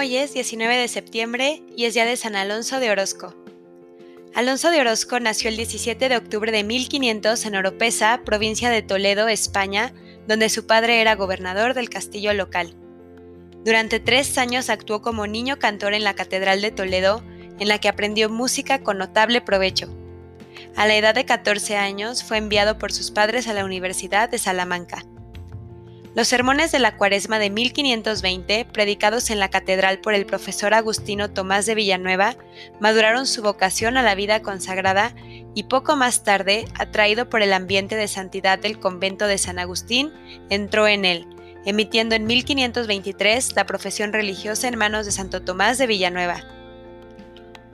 Hoy es 19 de septiembre y es día de San Alonso de Orozco. Alonso de Orozco nació el 17 de octubre de 1500 en Oropesa, provincia de Toledo, España, donde su padre era gobernador del castillo local. Durante tres años actuó como niño cantor en la Catedral de Toledo, en la que aprendió música con notable provecho. A la edad de 14 años fue enviado por sus padres a la Universidad de Salamanca. Los sermones de la Cuaresma de 1520, predicados en la catedral por el profesor Agustino Tomás de Villanueva, maduraron su vocación a la vida consagrada y poco más tarde, atraído por el ambiente de santidad del convento de San Agustín, entró en él, emitiendo en 1523 la profesión religiosa en manos de Santo Tomás de Villanueva.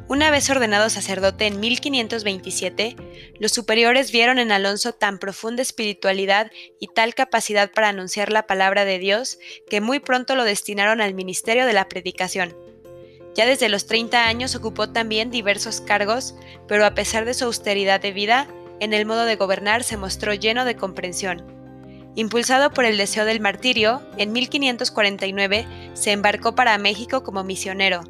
Una vez ordenado sacerdote en 1527, los superiores vieron en Alonso tan profunda espiritualidad y tal capacidad para anunciar la palabra de Dios que muy pronto lo destinaron al ministerio de la predicación. Ya desde los 30 años ocupó también diversos cargos, pero a pesar de su austeridad de vida, en el modo de gobernar se mostró lleno de comprensión. Impulsado por el deseo del martirio, en 1549 se embarcó para México como misionero,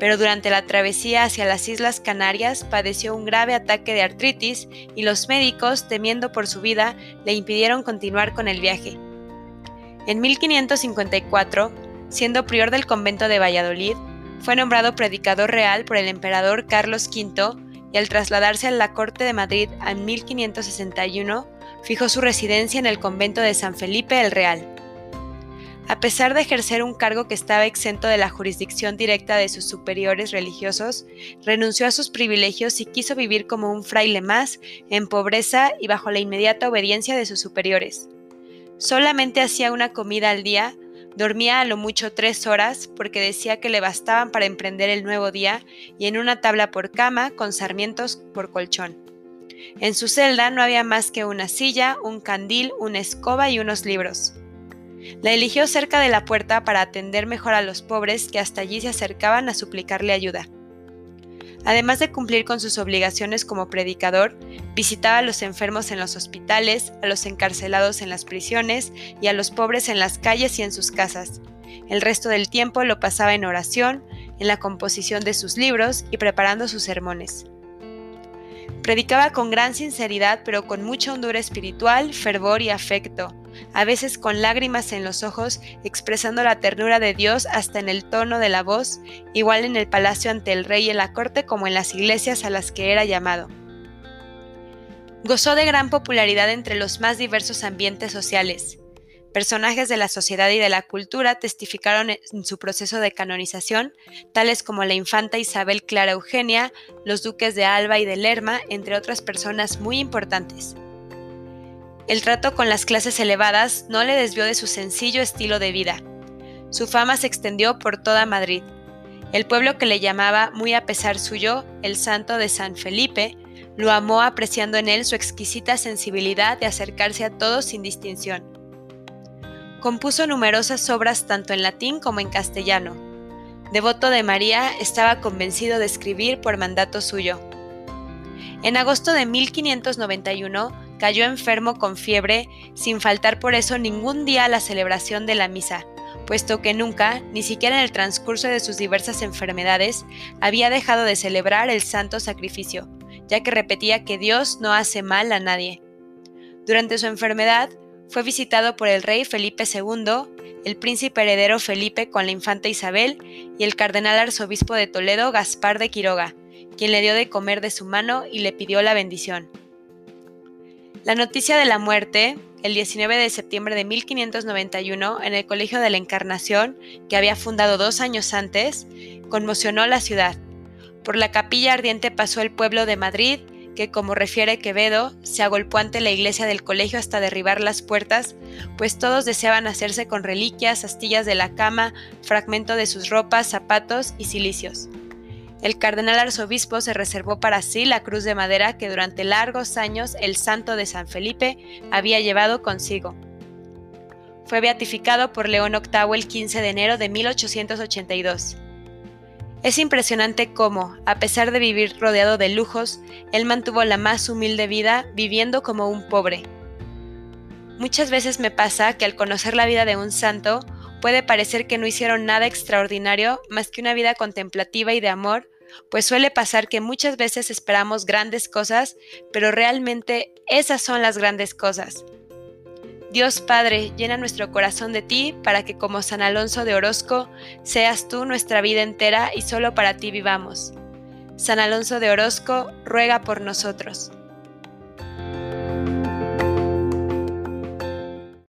pero durante la travesía hacia las Islas Canarias padeció un grave ataque de artritis y los médicos, temiendo por su vida, le impidieron continuar con el viaje. En 1554, siendo prior del convento de Valladolid, fue nombrado predicador real por el emperador Carlos V y al trasladarse a la corte de Madrid en 1561, fijó su residencia en el convento de San Felipe el Real. A pesar de ejercer un cargo que estaba exento de la jurisdicción directa de sus superiores religiosos, renunció a sus privilegios y quiso vivir como un fraile más, en pobreza y bajo la inmediata obediencia de sus superiores. Solamente hacía una comida al día, dormía a lo mucho tres horas porque decía que le bastaban para emprender el nuevo día y en una tabla por cama con sarmientos por colchón. En su celda no había más que una silla, un candil, una escoba y unos libros. La eligió cerca de la puerta para atender mejor a los pobres que hasta allí se acercaban a suplicarle ayuda. Además de cumplir con sus obligaciones como predicador, visitaba a los enfermos en los hospitales, a los encarcelados en las prisiones y a los pobres en las calles y en sus casas. El resto del tiempo lo pasaba en oración, en la composición de sus libros y preparando sus sermones. Predicaba con gran sinceridad pero con mucha hondura espiritual, fervor y afecto, a veces con lágrimas en los ojos, expresando la ternura de Dios hasta en el tono de la voz, igual en el palacio ante el rey y en la corte como en las iglesias a las que era llamado. Gozó de gran popularidad entre los más diversos ambientes sociales. Personajes de la sociedad y de la cultura testificaron en su proceso de canonización, tales como la infanta Isabel Clara Eugenia, los duques de Alba y de Lerma, entre otras personas muy importantes. El trato con las clases elevadas no le desvió de su sencillo estilo de vida. Su fama se extendió por toda Madrid. El pueblo que le llamaba, muy a pesar suyo, el santo de San Felipe, lo amó apreciando en él su exquisita sensibilidad de acercarse a todos sin distinción. Compuso numerosas obras tanto en latín como en castellano. Devoto de María, estaba convencido de escribir por mandato suyo. En agosto de 1591 cayó enfermo con fiebre, sin faltar por eso ningún día a la celebración de la misa, puesto que nunca, ni siquiera en el transcurso de sus diversas enfermedades, había dejado de celebrar el santo sacrificio, ya que repetía que Dios no hace mal a nadie. Durante su enfermedad, fue visitado por el rey Felipe II, el príncipe heredero Felipe con la infanta Isabel y el cardenal arzobispo de Toledo Gaspar de Quiroga, quien le dio de comer de su mano y le pidió la bendición. La noticia de la muerte, el 19 de septiembre de 1591, en el Colegio de la Encarnación, que había fundado dos años antes, conmocionó la ciudad. Por la capilla ardiente pasó el pueblo de Madrid, que, como refiere Quevedo, se agolpó ante la iglesia del colegio hasta derribar las puertas, pues todos deseaban hacerse con reliquias, astillas de la cama, fragmento de sus ropas, zapatos y cilicios. El cardenal arzobispo se reservó para sí la cruz de madera que durante largos años el santo de San Felipe había llevado consigo. Fue beatificado por León VIII el 15 de enero de 1882. Es impresionante cómo, a pesar de vivir rodeado de lujos, él mantuvo la más humilde vida viviendo como un pobre. Muchas veces me pasa que al conocer la vida de un santo, puede parecer que no hicieron nada extraordinario más que una vida contemplativa y de amor, pues suele pasar que muchas veces esperamos grandes cosas, pero realmente esas son las grandes cosas. Dios Padre, llena nuestro corazón de ti para que como San Alonso de Orozco seas tú nuestra vida entera y solo para ti vivamos. San Alonso de Orozco, ruega por nosotros.